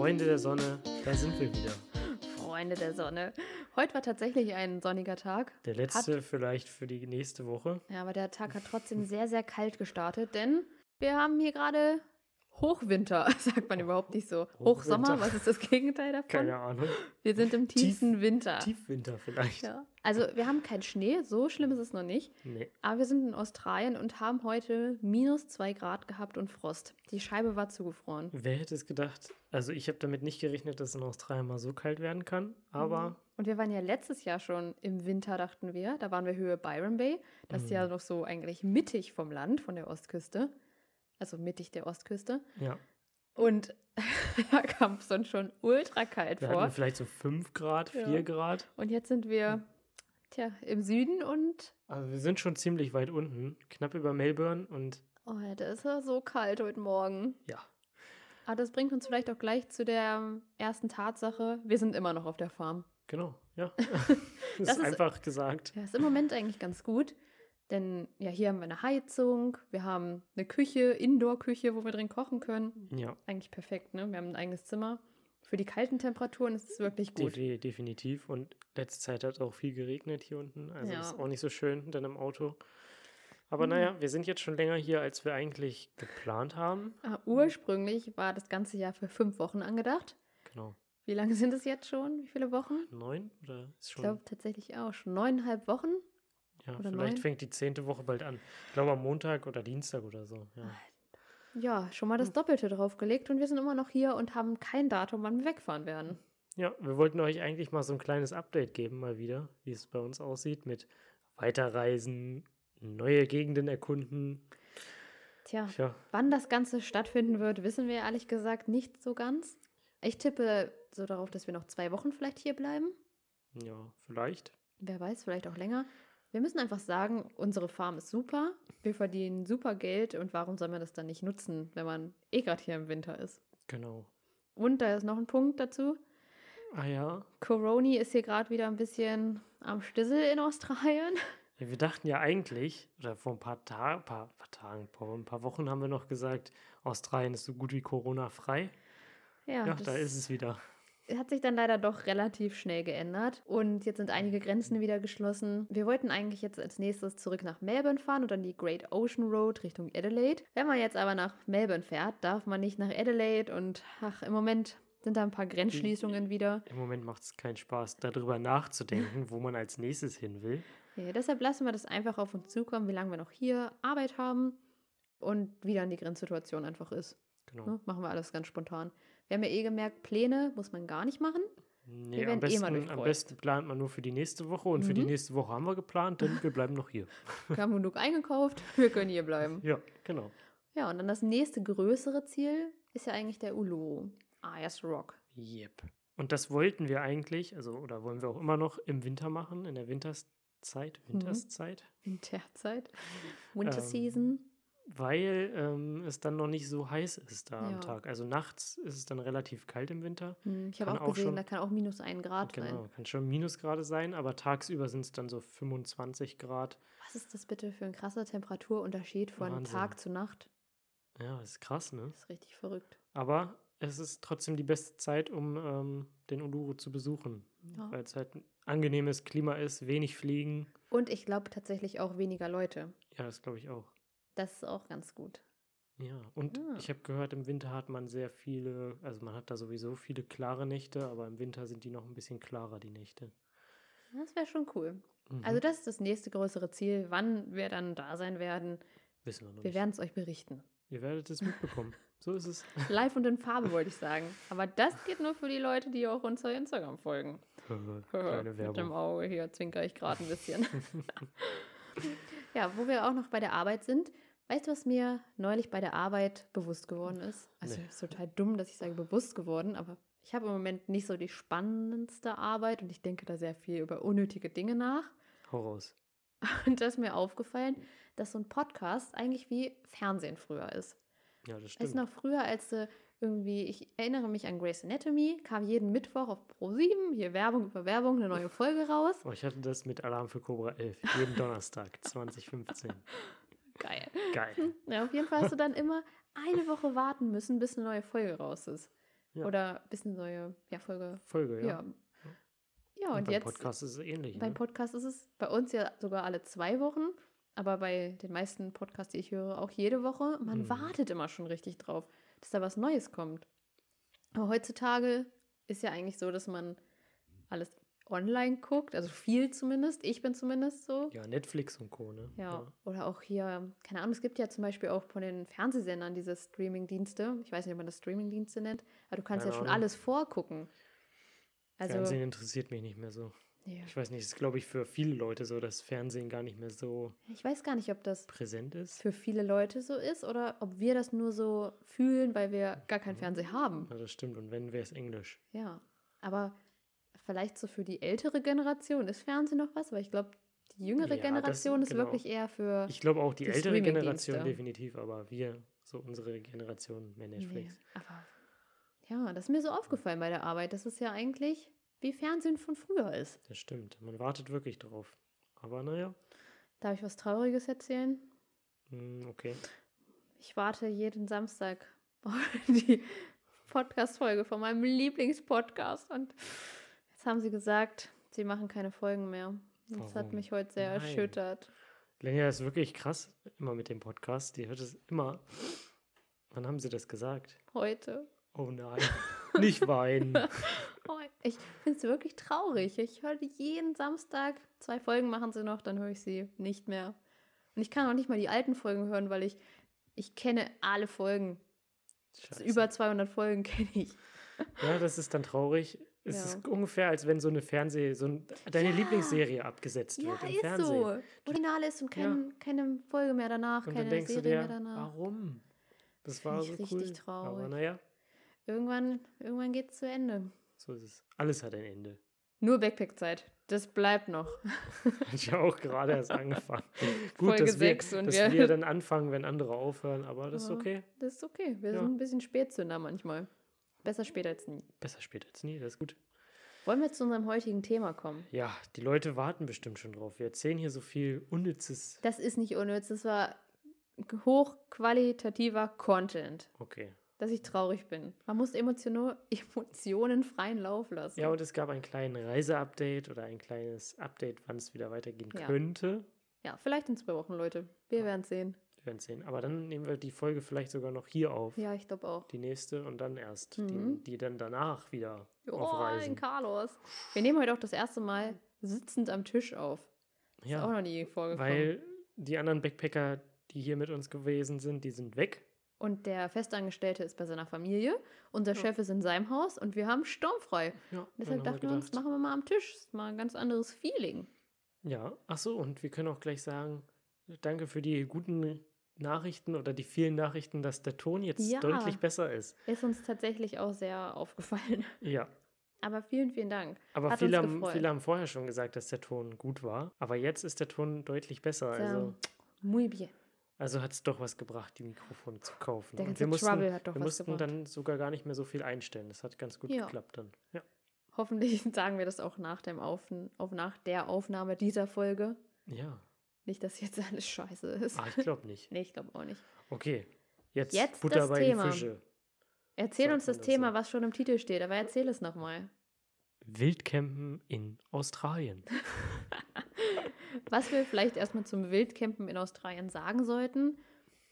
Freunde der Sonne, da sind wir wieder. Freunde der Sonne. Heute war tatsächlich ein sonniger Tag. Der letzte vielleicht für die nächste Woche. Ja, aber der Tag hat trotzdem sehr, sehr kalt gestartet, denn wir haben hier gerade Hochwinter, sagt man überhaupt nicht so. Hochsommer, was ist das Gegenteil davon? Keine Ahnung. Wir sind im tiefsten Tief- Winter. Tiefwinter vielleicht. Ja. Also wir haben keinen Schnee, so schlimm ist es noch nicht. Nee. Aber wir sind in Australien und haben heute minus zwei Grad gehabt und Frost. Die Scheibe war zugefroren. Wer hätte es gedacht? Also ich habe damit nicht gerechnet, dass es in Australien mal so kalt werden kann. Aber Und wir waren ja letztes Jahr schon im Winter, dachten wir. Da waren wir Höhe Byron Bay. Das ist ja noch so eigentlich mittig vom Land, von der Ostküste. Also mittig der Ostküste. ja, Und da kam es dann schon ultra kalt wir vor. hatten vielleicht so 5 Grad, 4 Ja. Grad. Und jetzt sind wir, tja, im Süden und Also wir sind schon ziemlich weit unten, knapp über Melbourne und oh, ja, da ist ja so kalt heute Morgen. ja, Aber das bringt uns vielleicht auch gleich zu der ersten Tatsache. Wir sind immer noch auf der Farm. genau, ja. das, Das ist ist- einfach gesagt. Ja, ist im Moment eigentlich ganz gut. Denn ja, hier haben wir eine Heizung, wir haben eine Küche, Indoor-Küche, wo wir drin kochen können. Ja, Eigentlich perfekt, ne? Wir haben ein eigenes Zimmer. Für die kalten Temperaturen ist es wirklich gut. defi- definitiv. Und letzte Zeit hat auch viel geregnet hier unten. Also Ja. ist auch nicht so schön dann im Auto. Aber Mhm. naja, wir sind jetzt schon länger hier, als wir eigentlich geplant haben. Ah, ursprünglich war das ganze Jahr für fünf Wochen angedacht. Genau. Wie lange sind es jetzt schon? Wie viele Wochen? Neun? Oder ist Ich schon. glaube tatsächlich auch schon neuneinhalb Wochen. Ja, oder vielleicht neun? fängt die zehnte Woche bald an. Ich glaube am Montag oder Dienstag oder so. Ja. Ja, schon mal Hm. das Doppelte draufgelegt und wir sind immer noch hier und haben kein Datum, wann wir wegfahren werden. ja, wir wollten euch eigentlich mal so ein kleines Update geben, mal wieder, wie es bei uns aussieht mit Weiterreisen, neue Gegenden erkunden. Tja, Tja, wann das Ganze stattfinden wird, wissen wir ehrlich gesagt nicht so ganz. Ich tippe so darauf, dass wir noch zwei Wochen vielleicht hier bleiben. ja, vielleicht. Wer weiß, vielleicht auch länger. Wir müssen einfach sagen, unsere Farm ist super. Wir verdienen super Geld und warum soll man das dann nicht nutzen, wenn man eh gerade hier im Winter ist? Genau. Und da ist noch ein Punkt dazu. Ah ja. Coroni ist hier gerade wieder ein bisschen am Stissel in Australien. Ja, wir dachten ja eigentlich, oder vor ein paar, Ta paar, paar Tagen, vor ein paar Wochen haben wir noch gesagt, Australien ist so gut wie Corona-frei. Ja, das da ist es wieder. Hat sich dann leider doch relativ schnell geändert. Und jetzt sind einige Grenzen wieder geschlossen. Wir wollten eigentlich jetzt als nächstes zurück nach Melbourne fahren und dann die Great Ocean Road Richtung Adelaide. Wenn man jetzt aber nach Melbourne fährt, darf man nicht nach Adelaide und ach, im Moment sind da ein paar Grenzschließungen wieder. Im Moment macht es keinen Spaß, darüber nachzudenken, wo man als nächstes hin will. Ja, deshalb lassen wir das einfach auf uns zukommen, wie lange wir noch hier Arbeit haben und wie dann die Grenzsituation einfach ist. Genau. Ne? Machen wir alles ganz spontan. Wir haben ja eh gemerkt, Pläne muss man gar nicht machen. Nee, Wir am eh besten, am durchkreuzt. besten plant man nur für die nächste Woche und für die Mhm. nächste Woche haben wir geplant, denn wir bleiben noch hier. Wir haben genug eingekauft, wir können hier bleiben. Ja, genau. Ja, und dann das nächste größere Ziel ist ja eigentlich der Uluru. Ayers Rock. Yep. Und das wollten wir eigentlich, also oder wollen wir auch immer noch im Winter machen, in der Winterszeit, Mhm. Winterszeit, In der Zeit. Winter Ähm, Season. Weil ähm, es dann noch nicht so heiß ist da Ja. am Tag. Also nachts ist es dann relativ kalt im Winter. Hm, Ich habe auch auch gesehen, schon- da kann auch minus ein Grad Genau, sein. kann schon Minusgrade sein, aber tagsüber sind es dann so 25 Grad. Was ist das bitte für ein krasser Temperaturunterschied von Wahnsinn. Tag zu Nacht? Ja, ist krass, ne? Das ist richtig verrückt. Aber es ist trotzdem die beste Zeit, um ähm, den Uluru zu besuchen. Ja. Weil es halt ein angenehmes Klima ist, wenig Fliegen. Und ich glaube tatsächlich auch weniger Leute. Ja, das glaube ich auch. Das ist auch ganz gut. Ja, und Ah. ich habe gehört, im Winter hat man sehr viele, also man hat da sowieso viele klare Nächte, aber im Winter sind die noch ein bisschen klarer, die Nächte. Das wäre schon cool. Mhm. Also das ist das nächste größere Ziel. Wann wir dann da sein werden, Wissen wir noch wir werden es euch berichten. Ihr werdet es mitbekommen. so ist es. Live und in Farbe wollte ich sagen. Aber das geht nur für die Leute, die auch uns bei Instagram folgen. Kleine Mit dem Werbung. Auge hier zwinker ich gerade ein bisschen. Ja, wo wir auch noch bei der Arbeit sind. Weißt du, was mir neulich bei der Arbeit bewusst geworden ist? Also Nee. ist total dumm, dass ich sage bewusst geworden, aber ich habe im Moment nicht so die spannendste Arbeit und ich denke da sehr viel über unnötige Dinge nach. Raus. Und da ist mir aufgefallen, dass so ein Podcast eigentlich wie Fernsehen früher ist. Ja, das stimmt. du noch früher, als du irgendwie, ich erinnere mich an Grey's Anatomy, kam jeden Mittwoch auf Pro7, hier Werbung über Werbung, eine neue Folge raus. Oh, ich hatte das mit Alarm für Cobra 11, jeden Donnerstag 2015. Geil. Geil. Ja, auf jeden Fall hast du dann immer eine Woche warten müssen, bis eine neue Folge raus ist. Ja. Oder bis eine neue ja, Folge. Folge, ja. Ja. Ja, und, und beim jetzt Podcast ist es ähnlich. beim ne? Podcast ist es bei uns ja sogar alle zwei Wochen, aber bei den meisten Podcasts, die ich höre, auch jede Woche. Man Mhm. wartet immer schon richtig drauf, dass da was Neues kommt. Aber heutzutage ist ja eigentlich so, dass man alles online guckt, also viel zumindest. Ich bin zumindest so. Ja, Netflix und Co. Ne? Ja, oder auch hier, keine Ahnung, es gibt ja zum Beispiel auch von den Fernsehsendern diese Streaming-Dienste. Ich weiß nicht, ob man das Streaming-Dienste nennt, aber du kannst Keine ja schon Ahnung. alles vorgucken. Also, Fernsehen interessiert mich nicht mehr so. Ja. Ich weiß nicht, es ist, glaube ich, für viele Leute so, dass Fernsehen gar nicht mehr so ich weiß gar nicht, ob das präsent ist. für viele Leute so ist oder ob wir das nur so fühlen, weil wir gar keinen Fernseher haben. Ja, das stimmt. Und wenn, wäre es Englisch. Ja, aber vielleicht so für die ältere Generation ist Fernsehen noch was, weil ich glaube, die jüngere Ja, das- Generation ist genau. wirklich eher für. Ich glaube auch die, Die ältere Generation definitiv, aber wir, so unsere Generation, mehr Netflix. Nee, aber ja, das ist mir so aufgefallen bei der Arbeit, dass es ja eigentlich wie Fernsehen von früher ist. Das stimmt. Man wartet wirklich drauf. Aber naja, Darf ich was Trauriges erzählen? hm, okay. Ich warte jeden Samstag auf die Podcast-Folge von meinem Lieblingspodcast. Und jetzt haben sie gesagt, sie machen keine Folgen mehr. Das hat Warum? mich heute sehr Nein. erschüttert. Lenja ist wirklich krass, immer mit dem Podcast. Die hört es immer. Wann haben sie das gesagt? Heute. Oh nein, nicht weinen. Ich finde es wirklich traurig. Ich höre jeden Samstag. Zwei Folgen machen sie noch, dann höre ich sie nicht mehr. Und ich kann auch nicht mal die alten Folgen hören, weil ich, ich kenne alle Folgen. Scheiße. Über 200 Folgen kenne ich. Ja, das ist dann traurig. Es Ja. ist ungefähr, als wenn so eine Fernseh, so ein, deine Ja. Lieblingsserie abgesetzt Ja, wird im ist Fernsehen. so. Original ist und kein, keine Folge mehr danach, Und keine Serie dir, mehr danach. warum? Das war so richtig cool. traurig. Aber naja, Irgendwann, irgendwann geht es zu Ende. So ist es. Alles hat ein Ende. Nur Backpack-Zeit. Das bleibt noch. Ich ja auch gerade erst angefangen. Gut, Folge dass, wir, sechs und dass wir- wir dann anfangen, wenn andere aufhören, aber das ist Ja. okay. Das ist okay. Wir Ja. sind ein bisschen Spätzünder manchmal. Besser später als nie. Besser spät als nie, das ist gut. Wollen wir zu unserem heutigen Thema kommen? Ja, die Leute warten bestimmt schon drauf. Wir erzählen hier so viel Unnützes. Das ist nicht unnütz. Das war hochqualitativer Content. Okay. Dass ich traurig bin. Man muss Emotionen, Emotionen freien Lauf lassen. Ja, und es gab ein kleines Reiseupdate oder ein kleines Update, wann es wieder weitergehen Ja. könnte. Ja, vielleicht in zwei Wochen, Leute. Wir werden sehen. Wir werden sehen. Aber dann nehmen wir die Folge vielleicht sogar noch hier auf. Ja, ich glaube auch. Die nächste und dann erst. Mhm. Die, die dann danach wieder Oh, auf ein Reisen. Carlos. Wir nehmen heute auch das erste Mal sitzend am Tisch auf. Ist auch Ja, noch nie vorgekommen. weil die anderen Backpacker, die hier mit uns gewesen sind, die sind weg. Und der Festangestellte ist bei seiner Familie. Unser Ja. Chef ist in seinem Haus und wir haben sturmfrei. Ja, deshalb dachten wir uns, machen wir mal am Tisch. Ist mal ein ganz anderes Feeling. Ja, ach so, und wir können auch gleich sagen, danke für die guten Nachrichten oder die vielen Nachrichten, dass der Ton jetzt Ja. deutlich besser ist. Ist uns tatsächlich auch sehr aufgefallen. Ja, Aber vielen, vielen Dank. aber viele haben, viele haben vorher schon gesagt, dass der Ton gut war. Aber jetzt ist der Ton deutlich besser. Sehr Also, Muy bien. Also hat es doch was gebracht, die Mikrofone zu kaufen. Der und ganze wir mussten, Trouble hat doch wir was mussten gebracht. dann sogar gar nicht mehr so viel einstellen. Das hat ganz gut Ja. geklappt dann. Ja. Hoffentlich sagen wir das auch nach, dem Auf, auf, nach der Aufnahme dieser Folge. ja. Nicht, dass jetzt alles scheiße ist. Ah, ich glaube nicht. Nee, ich glaube auch nicht. Okay, jetzt, Jetzt Butter das bei Thema. die Fische. Erzähl Sagt uns das das Thema, so? was schon im Titel steht, aber erzähl es nochmal. Wildcampen in Australien. Was wir vielleicht erstmal zum Wildcampen in Australien sagen sollten.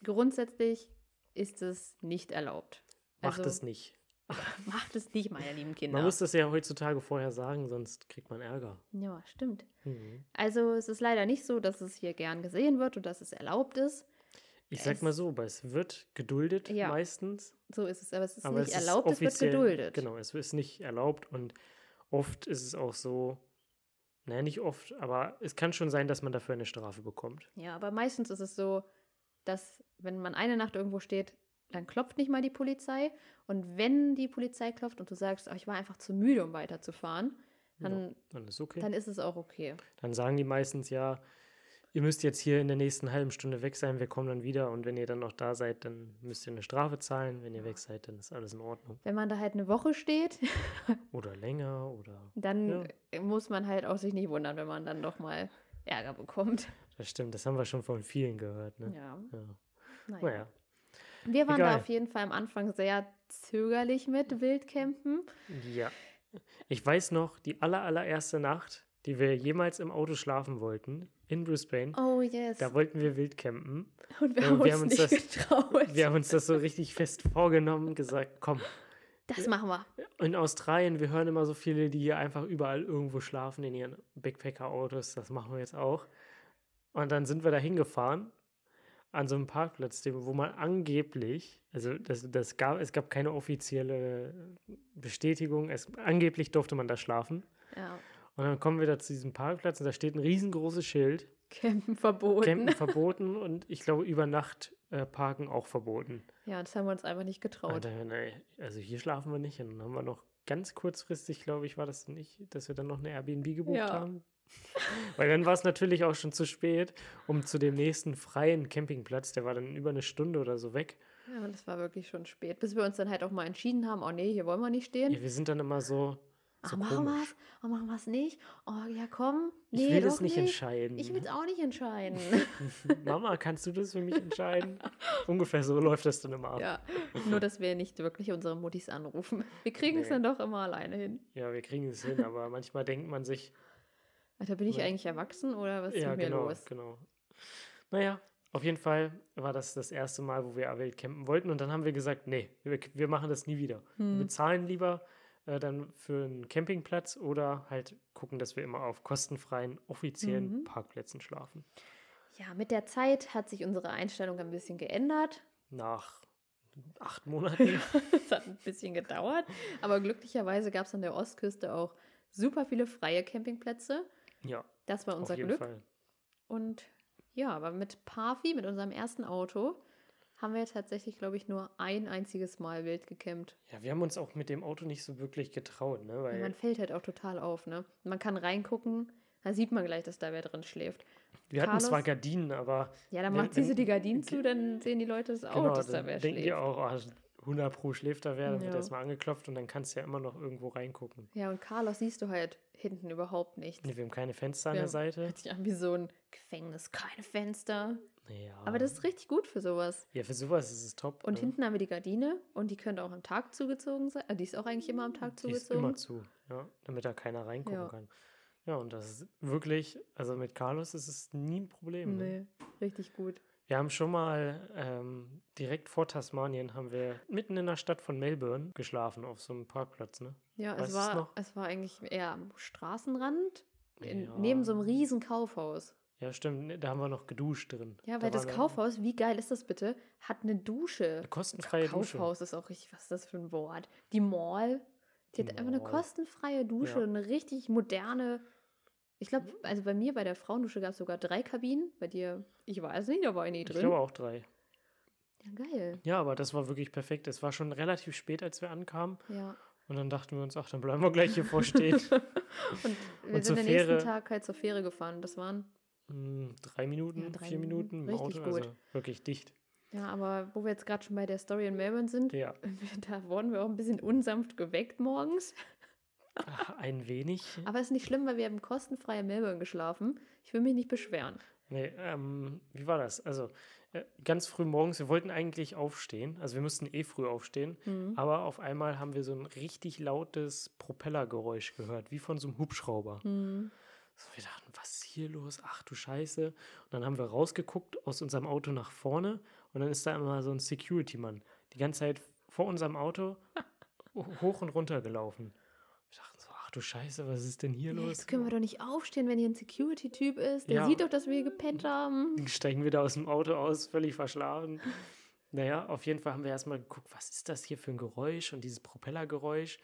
Grundsätzlich ist es nicht erlaubt. Macht Also, es nicht. Macht es nicht, meine lieben Kinder. Man muss das ja heutzutage vorher sagen, sonst kriegt man Ärger. ja, stimmt. Mhm. Also es ist leider nicht so, dass es hier gern gesehen wird und dass es erlaubt ist. Ich sag mal so, weil es wird geduldet Ja. meistzt. So ist es, aber es ist aber nicht es erlaubt, es wird geduldet. Genau, es ist nicht erlaubt und oft ist es auch so, naja, nicht oft, aber es kann schon sein, dass man dafür eine Strafe bekommt. Ja, aber meistens ist es so, dass wenn man eine Nacht irgendwo steht, dann klopft nicht mal die Polizei. Und wenn die Polizei klopft und du sagst, oh, ich war einfach zu müde, um weiterzufahren, dann, ja, dann ist okay. dann ist es auch okay. Dann sagen die meistens ja, ihr müsst jetzt hier in der nächsten halben Stunde weg sein, wir kommen dann wieder und wenn ihr dann noch da seid, dann müsst ihr eine Strafe zahlen. Wenn ihr weg seid, dann ist alles in Ordnung. Wenn man da halt eine Woche steht, Oder länger oder. dann muss man halt auch sich nicht wundern, wenn man dann doch mal Ärger bekommt. Das stimmt, das haben wir schon von vielen gehört. Ne? Ja, Ja. naja. Naja. Wir waren da Egal. auf jeden Fall am Anfang sehr zögerlich mit Wildcampen. Ja. Ich weiß noch, die aller, allererste Nacht, die wir jemals im Auto schlafen wollten, in Brisbane, Oh yes. da wollten wir wild campen. Und wir haben wir uns haben uns nicht das- getraut. Wir haben uns das so richtig fest vorgenommen, gesagt, komm, das machen wir. in Australien, wir hören immer so viele, die hier einfach überall irgendwo schlafen in ihren Backpacker-Autos. Das machen wir jetzt auch. Und dann sind wir da hingefahren an so einem Parkplatz, wo man angeblich, also das, das gab, es gab keine offizielle Bestätigung, es, angeblich durfte man da schlafen. Ja. Und dann kommen wir da zu diesem Parkplatz und da steht ein riesengroßes Schild, Campen verboten. Campen verboten und ich glaube über Nacht äh, Parken auch verboten. Ja, das haben wir uns einfach nicht getraut. dann, nee, also hier schlafen wir nicht. Und dann haben wir noch ganz kurzfristig, glaube ich, war das nicht, dass wir dann noch eine Airbnb gebucht Ja. haben. Weil dann war es natürlich auch schon zu spät, um zu dem nächsten freien Campingplatz, der war dann über eine Stunde oder so weg. Ja, und das war wirklich schon spät. Bis wir uns dann halt auch mal entschieden haben, oh nee, hier wollen wir nicht stehen. Ja, wir sind dann immer so, Ach, so machen wir es? Oh, machen wir es nicht? Oh, ja, komm. Ich Nee, will doch das nicht entscheiden. Ich will es auch nicht entscheiden. Mama, kannst du das für mich entscheiden? Ungefähr so läuft das dann immer ab. ja, nur, dass wir nicht wirklich unsere Muttis anrufen. Wir kriegen es Nee. dann doch immer alleine hin. Ja, wir kriegen es hin, aber manchmal denkt man sich, Alter, bin ich Ja. eigentlich erwachsen oder was ist ja, mit mir genau, los? genau. Naja, auf jeden Fall war das das erste Mal, wo wir wild campen wollten und dann haben wir gesagt, nee, wir, wir machen das nie wieder. Wir Hm. bezahlen lieber äh, dann für einen Campingplatz oder halt gucken, dass wir immer auf kostenfreien, offiziellen Mhm. Parkplätzen schlafen. Ja, mit der Zeit hat sich unsere Einstellung ein bisschen geändert. Nach acht Monaten. Es hat ein bisschen gedauert, aber glücklicherweise gab es an der Ostküste auch super viele freie Campingplätze. ja, Das war auf unser jeden Glück. Fall. Und ja, aber mit Parfi, mit unserem ersten Auto, haben wir tatsächlich, glaube ich, nur ein einziges Mal wild gecampt. Ja, wir haben uns auch mit dem Auto nicht so wirklich getraut, ne? Ja, Weil man fällt halt auch total auf, ne? Man kann reingucken, da sieht man gleich, dass da wer drin schläft. wir hatten Carlos? zwar Gardinen, aber Ja, dann macht sie so die Gardinen zu, dann sehen die Leute das auch, genau, dass da wer denken die schläft. auch, ah, 100 pro schläft da wer, dann wird Ja. erstmal angeklopft und dann kannst du ja immer noch irgendwo reingucken. Ja, und Carlos siehst du halt hinten überhaupt nicht. Nee, wir haben keine Fenster an Ja. der Seite. Hört sich an wie so ein Gefängnis, keine Fenster. Ja. Aber das ist richtig gut für sowas. Ja, für sowas ist es top. Und ne? hinten haben wir die Gardine und die könnte auch am Tag zugezogen sein. Äh, die ist auch eigentlich immer am Tag Die ist zugezogen. immer zu, ja, damit da keiner reingucken Ja. kann. Ja, und das ist wirklich, also mit Carlos ist es nie ein Problem. Ne? Nee, richtig gut. Wir haben schon mal ähm, direkt vor Tasmanien haben wir mitten in der Stadt von Melbourne geschlafen auf so einem Parkplatz, ne? Ja, es war, noch? es war eigentlich eher am Straßenrand, in, Ja. neben so einem riesen Kaufhaus. Ja, stimmt, ne, da haben wir noch geduscht drin. Ja, Da weil das waren wir- Kaufhaus, wie geil ist das bitte, hat eine Dusche. Eine kostenfreie Dusche. Kaufhaus ist auch richtig, was ist das für ein Wort? Die Mall, die, Die hat einfach eine Mall. kostenfreie Dusche, Ja. eine richtig moderne. Ich glaube, also bei mir bei der Frauendusche gab es sogar drei Kabinen. Bei dir, ich weiß nicht, da war ich nie Ich drin. glaube auch drei. Ja, geil. Ja, aber das war wirklich perfekt. Es war schon relativ spät, als wir ankamen. Ja. Und dann dachten wir uns, ach, dann bleiben wir gleich hier vorstehen. Und wir Und sind den nächsten Tag halt zur Fähre gefahren. Das waren, Hm, drei Minuten, Ja, drei vier Minuten. Minuten Richtig Auto, gut. also wirklich dicht. ja, aber wo wir jetzt gerade schon bei der Story in Melbourne sind, Ja, da wurden wir auch ein bisschen unsanft geweckt morgens. Ein wenig. Aber ist nicht schlimm, weil wir haben kostenfrei in Melbourne geschlafen. Ich will mich nicht beschweren. Nee, ähm, wie war das? Also, äh, ganz früh morgens, wir wollten eigentlich aufstehen. Also, wir mussten eh früh aufstehen. Mhm. Aber auf einmal haben wir so ein richtig lautes Propellergeräusch gehört, wie von so einem Hubschrauber. Mhm. So, wir dachten, was ist hier los? Ach du Scheiße. Und dann haben wir rausgeguckt aus unserem Auto nach vorne und dann ist da immer so ein Security-Mann die ganze Zeit vor unserem Auto ho- hoch und runter gelaufen. Ach du Scheiße, was ist denn hier Ja, los? jetzt können wir doch nicht aufstehen, wenn hier ein Security-Typ ist. Der Ja. sieht doch, dass wir gepennt haben. Steigen wir da aus dem Auto aus, völlig verschlafen. Naja, auf jeden Fall haben wir erstmal geguckt, was ist das hier für ein Geräusch und dieses Propellergeräusch.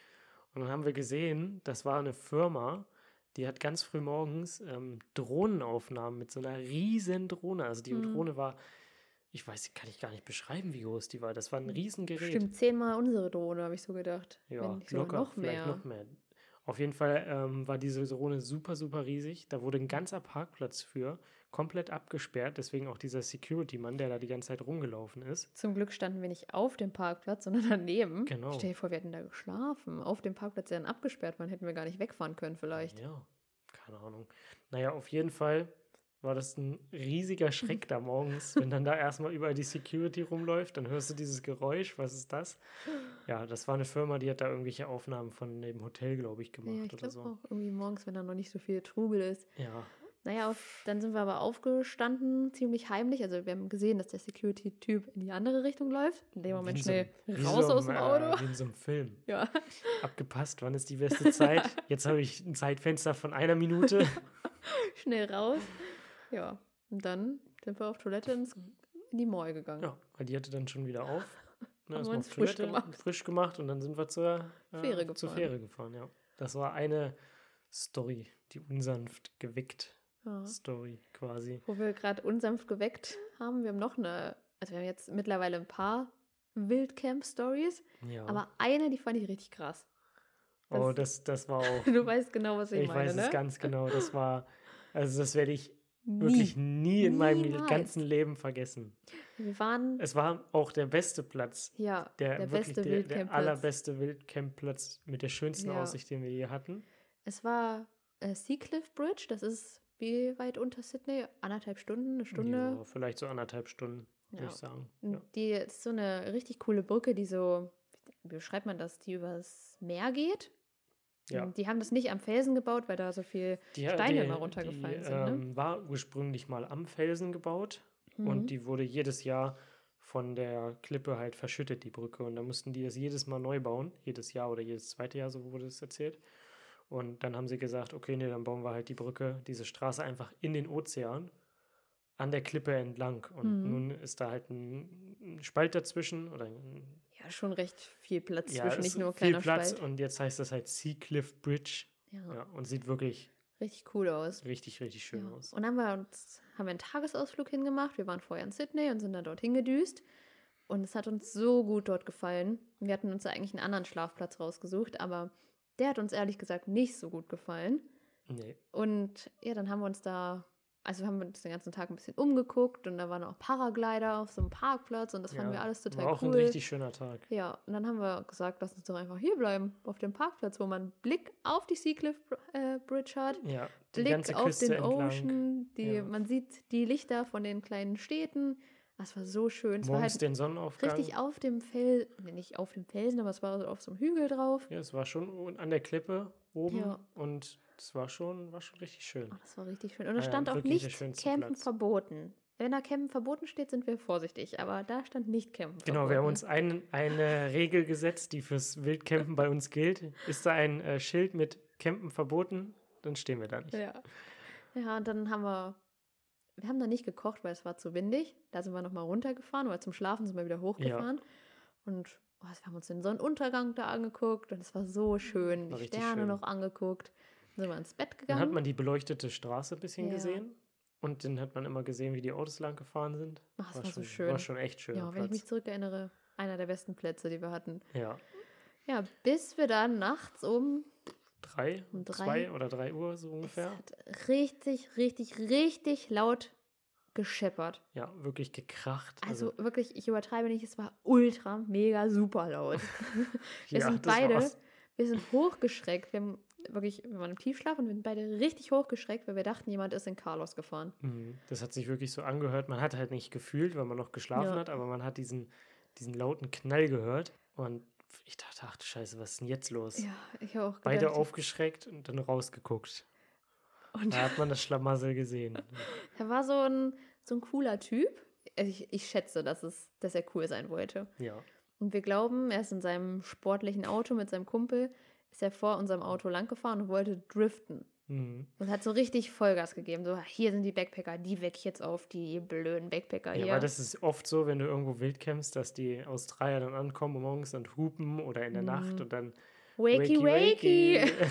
Und dann haben wir gesehen, das war eine Firma, die hat ganz früh morgens ähm, Drohnenaufnahmen mit so einer riesen Drohne. Also die Mhm. Drohne war, ich weiß, kann ich gar nicht beschreiben, wie groß die war. Das war ein Riesengerät. Stimmt, zehnmal unsere Drohne, habe ich so gedacht. Ja, Wenn nicht locker, noch vielleicht mehr. noch mehr. Auf jeden Fall ähm, war diese Drohne super, super riesig. Da wurde ein ganzer Parkplatz für komplett abgesperrt. Deswegen auch dieser Security-Mann, der da die ganze Zeit rumgelaufen ist. Zum Glück standen wir nicht auf dem Parkplatz, sondern daneben. Genau. Stell dir vor, wir hätten da geschlafen. Auf dem Parkplatz, der dann abgesperrt war, hätten wir gar nicht wegfahren können vielleicht. Ja, keine Ahnung. Naja, auf jeden Fall war das ein riesiger Schreck da morgens, wenn dann da erstmal überall die Security rumläuft, dann hörst du dieses Geräusch, was ist das? Ja, das war eine Firma, die hat da irgendwelche Aufnahmen von dem Hotel, glaube ich, gemacht Ja, ich oder so. auch irgendwie morgens, wenn da noch nicht so viel Trubel ist. Ja, Naja, auf, dann sind wir aber aufgestanden, ziemlich heimlich. Also wir haben gesehen, dass der Security-Typ in die andere Richtung läuft. In dem Moment so schnell wie raus so aus dem Auto. Äh, wie in so einem Film. Ja, Abgepasst, wann ist die beste Zeit? Jetzt habe ich ein Zeitfenster von einer Minute. schnell raus. Ja, und dann sind wir auf Toilette ins, in die Mall gegangen. Ja, weil die hatte dann schon wieder auf. Ne, Haben wir uns auf frisch Toilette, gemacht. frisch gemacht und dann sind wir zur, äh, Fähre zur gefahren. Fähre gefahren. Ja. Das war eine Story, die unsanft geweckt Ja. Story quasi. Wo wir gerade unsanft geweckt haben, wir haben noch eine, also wir haben jetzt mittlerweile ein paar Wildcamp-Stories, Ja. aber eine, die fand ich richtig krass. oh, das, das war auch. Du weißt genau, was ich, ich meine, weiß ne? es ganz genau. Das war, also das werde ich Nie. wirklich nie in meinem Niemals. ganzen Leben vergessen. Wir waren, Es war auch der beste Platz. ja, Der, der, wirklich beste der, der allerbeste Wildcampplatz mit der schönsten Ja. Aussicht, den wir je hatten. Es war äh, Seacliff Bridge, das ist wie weit unter Sydney? Anderthalb Stunden, eine Stunde. Ja, vielleicht so anderthalb Stunden, würde Ja. ich sagen. Ja. Die ist so eine richtig coole Brücke, die so, wie beschreibt man das, die übers Meer geht. Ja. Und Die haben das nicht am Felsen gebaut, weil da so viel Die, Steine die, immer runtergefallen die, sind, ne? Ähm, war ursprünglich mal am Felsen gebaut Mhm. und die wurde jedes Jahr von der Klippe halt verschüttet, die Brücke. Und da mussten die das jedes Mal neu bauen, jedes Jahr oder jedes zweite Jahr, so wurde es erzählt. Und dann haben sie gesagt, okay, nee, dann bauen wir halt die Brücke, diese Straße einfach in den Ozean an der Klippe entlang. Und Mhm. nun ist da halt ein, Spalt dazwischen oder ja, schon recht viel Platz ja, zwischen, nicht nur viel kleiner Platz. Spalt. Und jetzt heißt das halt Sea Cliff Bridge. Ja, Ja, und sieht wirklich richtig cool aus. richtig, richtig schön Ja. aus. Und dann haben wir uns, haben wir einen Tagesausflug hingemacht. Wir waren vorher in Sydney und sind dann dorthin gedüst. Und es hat uns so gut dort gefallen. Wir hatten uns da eigentlich einen anderen Schlafplatz rausgesucht, aber der hat uns ehrlich gesagt nicht so gut gefallen. Nee. Und ja, dann haben wir uns da, also haben wir uns den ganzen Tag ein bisschen umgeguckt und da waren auch Paraglider auf so einem Parkplatz und das fanden Ja, wir alles total War auch cool. ein richtig schöner Tag. ja, und dann haben wir gesagt, lass uns doch einfach hier bleiben, auf dem Parkplatz, wo man einen Blick auf die Seacliff äh, Bridge hat. Ja, Blick auf den entlang. Ocean, die, Ja. man sieht die Lichter von den kleinen Städten. Das war so schön. Es war Morgens halt den Sonnenaufgang. richtig auf dem Fels, nee, nicht auf dem Felsen, aber es war so auf so einem Hügel drauf. Ja, es war schon an der Klippe oben Ja. und es war schon, war schon richtig schön. Oh, das war richtig schön. Und da Ja, stand auch nicht Campen Platz. verboten. Wenn da Campen verboten steht, sind wir vorsichtig. Aber da stand nicht Campen Genau, verboten. wir haben uns ein, eine Regel gesetzt, die fürs Wildcampen bei uns gilt. Ist da ein äh, Schild mit Campen verboten, dann stehen wir da nicht. Ja. Ja, und dann haben wir. Wir haben da nicht gekocht, weil es war zu windig. Da sind wir nochmal runtergefahren, weil zum Schlafen sind wir wieder hochgefahren. Und oh, wir haben uns den Sonnenuntergang da angeguckt und es war so schön. War die Sterne schön. noch angeguckt. Dann sind wir ins Bett Dann gegangen. hat man die beleuchtete Straße ein bisschen Ja. gesehen und dann hat man immer gesehen, wie die Autos lang gefahren sind. Ach, das war so schon, schön. War schon echt schön. ja, wenn ich mich zurückerinnere, einer der besten Plätze, die wir hatten. ja, Ja, bis wir dann nachts um drei, Um drei? zwei oder drei Uhr so Es ungefähr. hat richtig, richtig, richtig laut gescheppert. Ja, wirklich gekracht. Also, wirklich, ich übertreibe nicht, es war ultra, mega, super laut. wir ja, sind beide, war's. wir sind hochgeschreckt. Wir haben wirklich, wir waren im Tiefschlaf und wir sind beide richtig hochgeschreckt, weil wir dachten, jemand ist in Carlos gefahren. Mhm. Das hat sich wirklich so angehört. Man hat halt nicht gefühlt, weil man noch geschlafen Ja. hat, aber man hat diesen, diesen lauten Knall gehört. Und ich dachte, ach du Scheiße, was ist denn jetzt los? Ja, ich auch. Beide gedacht, aufgeschreckt und dann rausgeguckt. Und Da hat man das Schlamassel gesehen. da war so ein, so ein cooler Typ. Also ich, ich schätze, dass, es, dass er cool sein wollte. Ja. Und wir glauben, er ist in seinem sportlichen Auto mit seinem Kumpel, ist er vor unserem Auto langgefahren und wollte driften. Mhm. Und hat so richtig Vollgas gegeben. So, hier sind die Backpacker, die weck ich jetzt auf, die blöden Backpacker Ja, hier. weil das ist oft so, wenn du irgendwo wild campst, dass die Australier dann ankommen morgens und hupen oder in der Nacht Mhm. und dann wakey, wakey. wakey.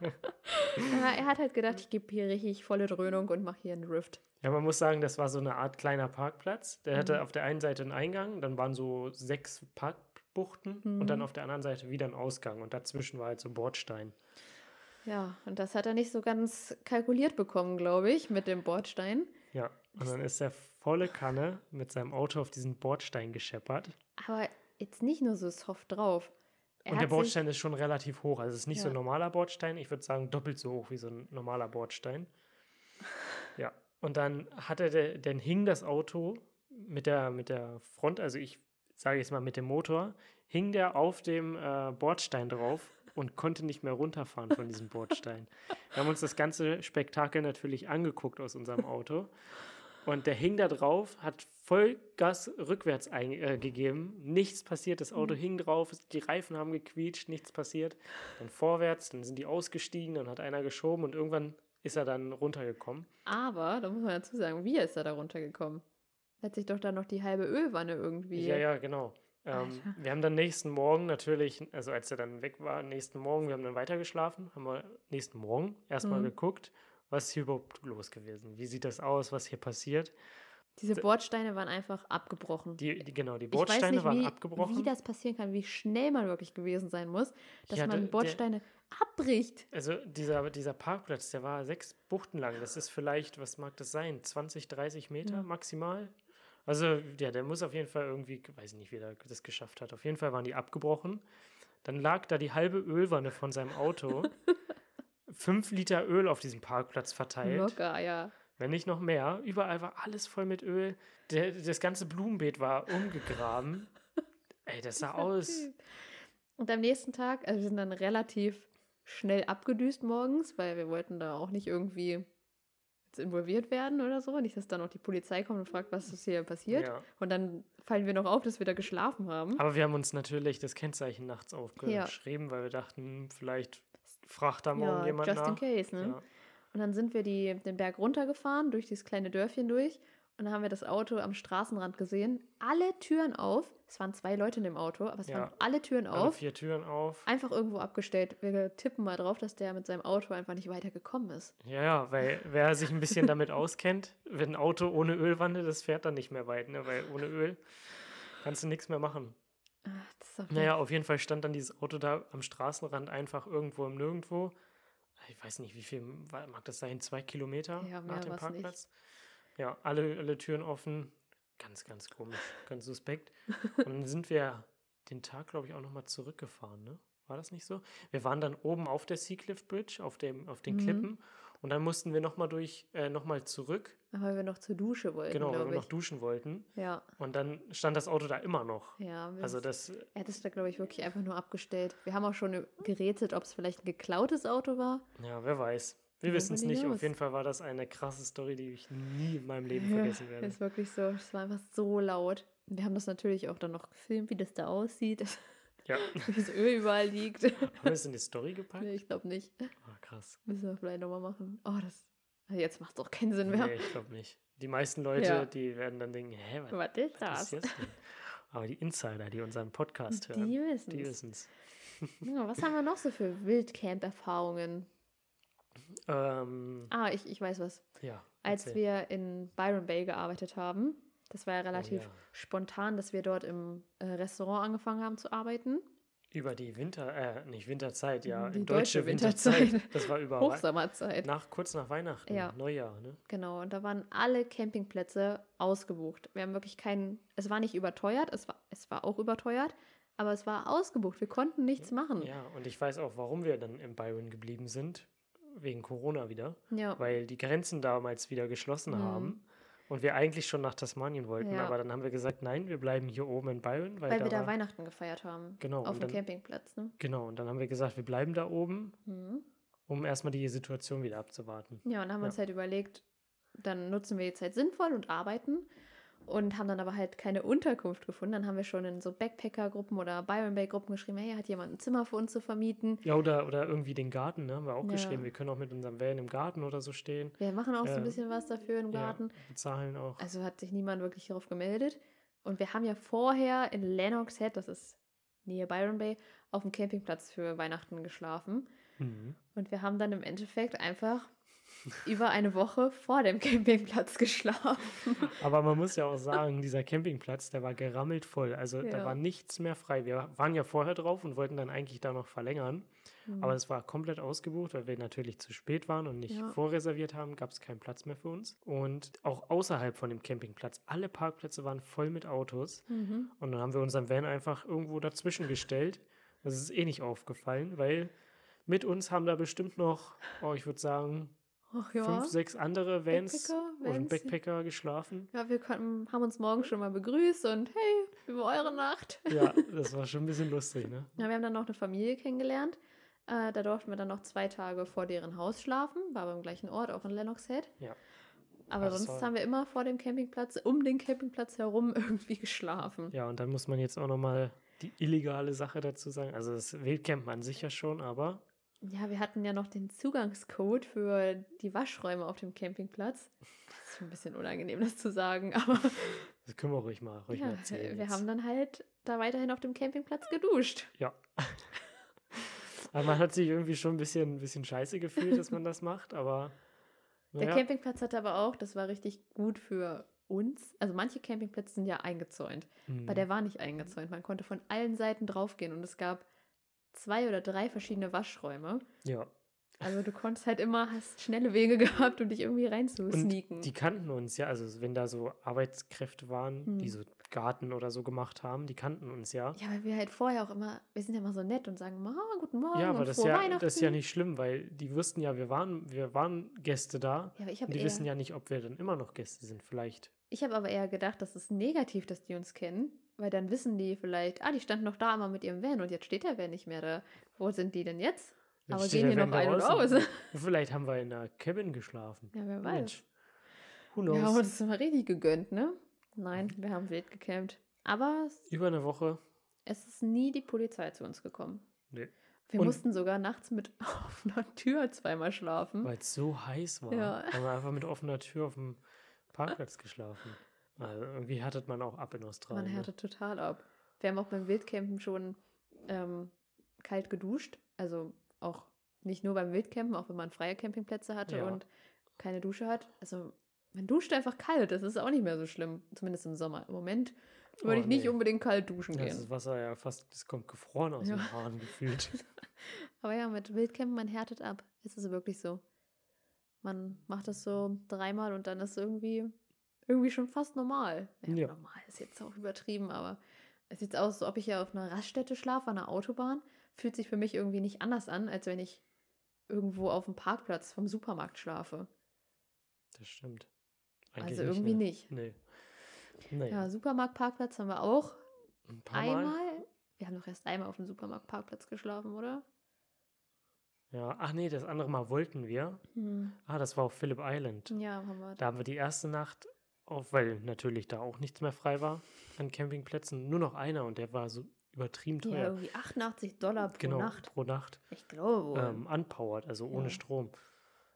Ja, er hat halt gedacht, ich gebe hier richtig volle Dröhnung und mache hier einen Drift. Ja, man muss sagen, das war so eine Art kleiner Parkplatz. Der hatte Mhm. auf der einen Seite einen Eingang, dann waren so sechs Parkbuchten und dann Mhm. auf der anderen Seite wieder ein Ausgang und dazwischen war halt so Bordstein. Ja, und das hat er nicht so ganz kalkuliert bekommen, glaube ich, mit dem Bordstein. Ja, und dann ist er volle Kanne mit seinem Auto auf diesen Bordstein gescheppert. Aber jetzt nicht nur so soft drauf. Er und der hat Bordstein ist schon relativ hoch. Also es ist nicht so Ja. ein normaler Bordstein. Ich würde sagen, doppelt so hoch wie so ein normaler Bordstein. Ja. Und dann hatte der, dann hing das Auto mit der, mit der Front, also ich sage jetzt mal mit dem Motor, hing der auf dem äh, Bordstein drauf und konnte nicht mehr runterfahren von diesem Bordstein. Wir haben uns das ganze Spektakel natürlich angeguckt aus unserem Auto. Und der hing da drauf, hat Vollgas rückwärts eingegeben. Äh, nichts passiert. Das Auto mhm. hing drauf, die Reifen haben gequietscht, nichts passiert. Dann vorwärts, dann sind die ausgestiegen, dann hat einer geschoben und irgendwann ist er dann runtergekommen. Aber, da muss man dazu sagen, wie ist er da runtergekommen? Hat sich doch dann noch die halbe Ölwanne irgendwie. Ja, ja, genau. Ähm, wir haben dann nächsten Morgen natürlich, also als er dann weg war, nächsten Morgen, wir haben dann weitergeschlafen, haben wir nächsten Morgen erstmal mhm. geguckt, was ist hier überhaupt los gewesen? Wie sieht das aus? Was hier passiert? Diese Bordsteine waren einfach abgebrochen. Die, die genau, die Bordsteine nicht, waren wie, abgebrochen. Wie das passieren kann, wie schnell man wirklich gewesen sein muss, dass ja, man Bordsteine der, abbricht. Also dieser, dieser Parkplatz, der war sechs Buchten lang. Das ist vielleicht, was mag das sein, 20, 30 Meter ja. maximal? Also, ja, der muss auf jeden Fall irgendwie, weiß ich nicht, wie er das geschafft hat. Auf jeden Fall waren die abgebrochen. Dann lag da die halbe Ölwanne von seinem Auto. fünf Liter Öl auf diesem Parkplatz verteilt. Locker, ja. Wenn nicht noch mehr. Überall war alles voll mit Öl. Der, das ganze Blumenbeet war umgegraben. Ey, das sah aus. Und am nächsten Tag, also wir sind dann relativ schnell abgedüst morgens, weil wir wollten da auch nicht irgendwie involviert werden oder so. Nicht, dass dann noch die Polizei kommt und fragt, was ist hier passiert. Ja. Und dann fallen wir noch auf, dass wir da geschlafen haben. Aber wir haben uns natürlich das Kennzeichen nachts aufgeschrieben, ja. weil wir dachten, vielleicht fragt da morgen ja, jemand just nach. in case, ne? Ja. Und dann sind wir die, den Berg runtergefahren, durch dieses kleine Dörfchen durch. Und dann haben wir das Auto am Straßenrand gesehen. Alle Türen auf. Es waren zwei Leute in dem Auto, aber es ja, waren alle Türen alle auf. vier Türen auf. Einfach irgendwo abgestellt. Wir tippen mal drauf, dass der mit seinem Auto einfach nicht weitergekommen ist. Ja, ja, weil wer sich ein bisschen damit auskennt, wenn ein Auto ohne Ölwanne, das fährt dann nicht mehr weit, ne? Weil ohne Öl kannst du nichts mehr machen. Ach, naja, auf jeden Fall stand dann dieses Auto da am Straßenrand einfach irgendwo im Nirgendwo. Ich weiß nicht, wie viel mag das sein? Zwei Kilometer ja, nach dem Parkplatz? Nicht. Ja, alle, alle Türen offen. Ganz, ganz komisch, ganz suspekt. Und dann sind wir den Tag, glaube ich, auch nochmal zurückgefahren, ne? War das nicht so? Wir waren dann oben auf der Seacliff Bridge, auf, dem, auf den mhm. Klippen. Und dann mussten wir nochmal durch, äh, nochmal zurück. Weil wir noch zur Dusche wollten. Genau, weil wir noch duschen wollten. Ja. Und dann stand das Auto da immer noch. Ja. Also das. Er hat es da, glaube ich, wirklich einfach nur abgestellt. Wir haben auch schon gerätselt, ob es vielleicht ein geklautes Auto war. Ja, wer weiß. Wir wissen es nicht. Auf jeden Fall war das eine krasse Story, die ich nie in meinem Leben vergessen werde. Ist wirklich so. Es war einfach so laut. Wir haben das natürlich auch dann noch gefilmt, wie das da aussieht. Ja. wie das Öl überall liegt. Haben wir es in die Story gepackt? Nee, ich glaube nicht. Oh, krass. Müssen wir vielleicht nochmal machen. Oh, das. Jetzt macht es auch keinen Sinn mehr. Nee, ich glaube nicht. Die meisten Leute, ja. die werden dann denken, hä, was, was ist das? Was ist Aber die Insider, die unseren Podcast hören, die wissen es. Ja, was haben wir noch so für Wildcamp-Erfahrungen? Ähm, ah, ich, ich weiß was. Ja. Als erzähl. wir in Byron Bay gearbeitet haben, das war ja relativ oh, ja. spontan, dass wir dort im äh, Restaurant angefangen haben zu arbeiten. Über die Winter, äh, nicht Winterzeit, ja, die deutsche, deutsche Winterzeit. Winterzeit. Das war über Hochsommerzeit. Nach, kurz nach Weihnachten, ja. Neujahr, ne? Genau, und da waren alle Campingplätze ausgebucht. Wir haben wirklich keinen, es war nicht überteuert, es war, es war auch überteuert, aber es war ausgebucht. Wir konnten nichts machen. Ja, und ich weiß auch, warum wir dann in Byron geblieben sind wegen Corona wieder, ja. weil die Grenzen damals wieder geschlossen mhm. haben und wir eigentlich schon nach Tasmanien wollten, ja. aber dann haben wir gesagt, nein, wir bleiben hier oben in Byron. Weil, weil da wir da Weihnachten gefeiert haben. Genau. Auf dem dann, Campingplatz, ne? Genau, und dann haben wir gesagt, wir bleiben da oben, mhm. um erstmal die Situation wieder abzuwarten. Ja, und haben ja. uns halt überlegt, dann nutzen wir die Zeit sinnvoll und arbeiten und haben dann aber halt keine Unterkunft gefunden. Dann haben wir schon in so Backpacker-Gruppen oder Byron Bay-Gruppen geschrieben, hey, hat jemand ein Zimmer für uns zu vermieten? Ja, oder, oder irgendwie den Garten, ne? haben wir auch ja. geschrieben. Wir können auch mit unserem Van im Garten oder so stehen. Wir machen auch äh, so ein äh, bisschen was dafür im Garten. Ja, bezahlen auch. Also hat sich niemand wirklich darauf gemeldet. Und wir haben ja vorher in Lennox Head, das ist Nähe Byron Bay, auf dem Campingplatz für Weihnachten geschlafen. Mhm. Und wir haben dann im Endeffekt einfach über eine Woche vor dem Campingplatz geschlafen. Aber man muss ja auch sagen, dieser Campingplatz, der war gerammelt voll. Also ja. da war nichts mehr frei. Wir waren ja vorher drauf und wollten dann eigentlich da noch verlängern. Mhm. Aber es war komplett ausgebucht, weil wir natürlich zu spät waren und nicht ja. vorreserviert haben, gab es keinen Platz mehr für uns. Und auch außerhalb von dem Campingplatz, alle Parkplätze waren voll mit Autos. Mhm. Und dann haben wir unseren Van einfach irgendwo dazwischen gestellt. Das ist eh nicht aufgefallen, weil mit uns haben da bestimmt noch, oh, ich würde sagen, Ach ja. fünf, sechs andere Vans Backpacker, und Vans. Backpacker geschlafen. Ja, wir konnten, haben uns morgen schon mal begrüßt und hey, über eure Nacht. Ja, das war schon ein bisschen lustig, ne? Ja, wir haben dann noch eine Familie kennengelernt. Äh, da durften wir dann noch zwei Tage vor deren Haus schlafen. War beim gleichen Ort, auch in Lennox Head. Ja. Aber das sonst war- haben wir immer vor dem Campingplatz, um den Campingplatz herum irgendwie geschlafen. Ja, und dann muss man jetzt auch nochmal die illegale Sache dazu sagen. Also das Wildcamp an sich ja schon, aber Ja, wir hatten ja noch den Zugangscode für die Waschräume auf dem Campingplatz. Das ist ein bisschen unangenehm, das zu sagen, aber das können wir ruhig mal, ruhig ja, mal erzählen. wir jetzt. haben dann halt da weiterhin auf dem Campingplatz geduscht. Ja. aber man hat sich irgendwie schon ein bisschen, ein bisschen scheiße gefühlt, dass man das macht, aber Der naja, Campingplatz hatte aber auch, das war richtig gut für uns. Also manche Campingplätze sind ja eingezäunt. hm, Bei der war nicht eingezäunt. Man konnte von allen Seiten draufgehen und es gab zwei oder drei verschiedene Waschräume. ja. Also du konntest halt immer, hast schnelle Wege gehabt, um dich irgendwie Und reinzusneaken. die kannten uns ja, also wenn da so Arbeitskräfte waren, Hm. die so Garten oder so gemacht haben, die kannten uns ja. Ja, weil wir halt vorher auch immer, wir sind ja immer so nett und sagen immer, ah, guten Morgen Ja, aber und das ja, das ist ja nicht schlimm, weil die wussten ja, wir waren, wir waren Gäste da. Ja, aber ich Und habe die eher, wissen ja nicht, ob wir dann immer noch Gäste sind. Vielleicht. ich habe aber eher gedacht, das ist negativ, dass die uns kennen, weil dann wissen die vielleicht, ah, die standen noch da immer mit ihrem Van und jetzt steht der Van nicht mehr da. Wo sind die denn jetzt? Jetzt aber gehen hier noch ein und aus. Vielleicht haben wir in einer Cabin geschlafen. Ja, wer weiß. Mensch. Who Wir haben knows? uns mal richtig gegönnt, ne? Nein, wir haben wild gecampt. Aber es- Über eine Woche. es ist nie die Polizei zu uns gekommen. Nee. Wir Und- mussten sogar nachts mit offener Tür zweimal schlafen. Weil es so heiß war. Ja. Haben wir einfach mit offener Tür auf dem Parkplatz geschlafen. Also irgendwie härtet man auch ab in Australien. Man ne? härtet total ab. Wir haben auch beim Wildcampen schon ähm, kalt geduscht. Also auch nicht nur beim Wildcampen, auch wenn man freie Campingplätze hatte Ja. und keine Dusche hat. Also man duscht einfach kalt. Das ist auch nicht mehr so schlimm. Zumindest im Sommer. Im Moment würde Oh, ich nicht nee. unbedingt kalt duschen das gehen. ist Wasser ja fast, das kommt gefroren aus Ja. den Haaren gefühlt. Aber ja, mit Wildcampen, man härtet ab. Es ist wirklich so. Man macht das so dreimal und dann ist irgendwie, irgendwie schon fast normal. Naja, Ja. normal ist jetzt auch übertrieben, aber es sieht aus, als ob ich ja auf einer Raststätte schlafe, an einer Autobahn. Fühlt sich für mich irgendwie nicht anders an, als wenn ich irgendwo auf dem Parkplatz vom Supermarkt schlafe. Das stimmt. also irgendwie ne? nicht. Nee. Nee. Ja, Supermarktparkplatz haben wir auch Ein paar Mal. einmal. Wir haben doch erst einmal auf dem Supermarktparkplatz geschlafen, oder? Ja. Ach nee, das andere Mal wollten wir. Hm. Ah, das war auf Phillip Island. Ja, haben wir. Da haben wir die erste Nacht auf, weil natürlich da auch nichts mehr frei war an Campingplätzen. Nur noch einer und der war so übertrieben Ja, teuer. irgendwie 88 Dollar pro genau, Nacht. pro Nacht. Ich glaube. Ähm, unpowered, also ohne Ja. Strom.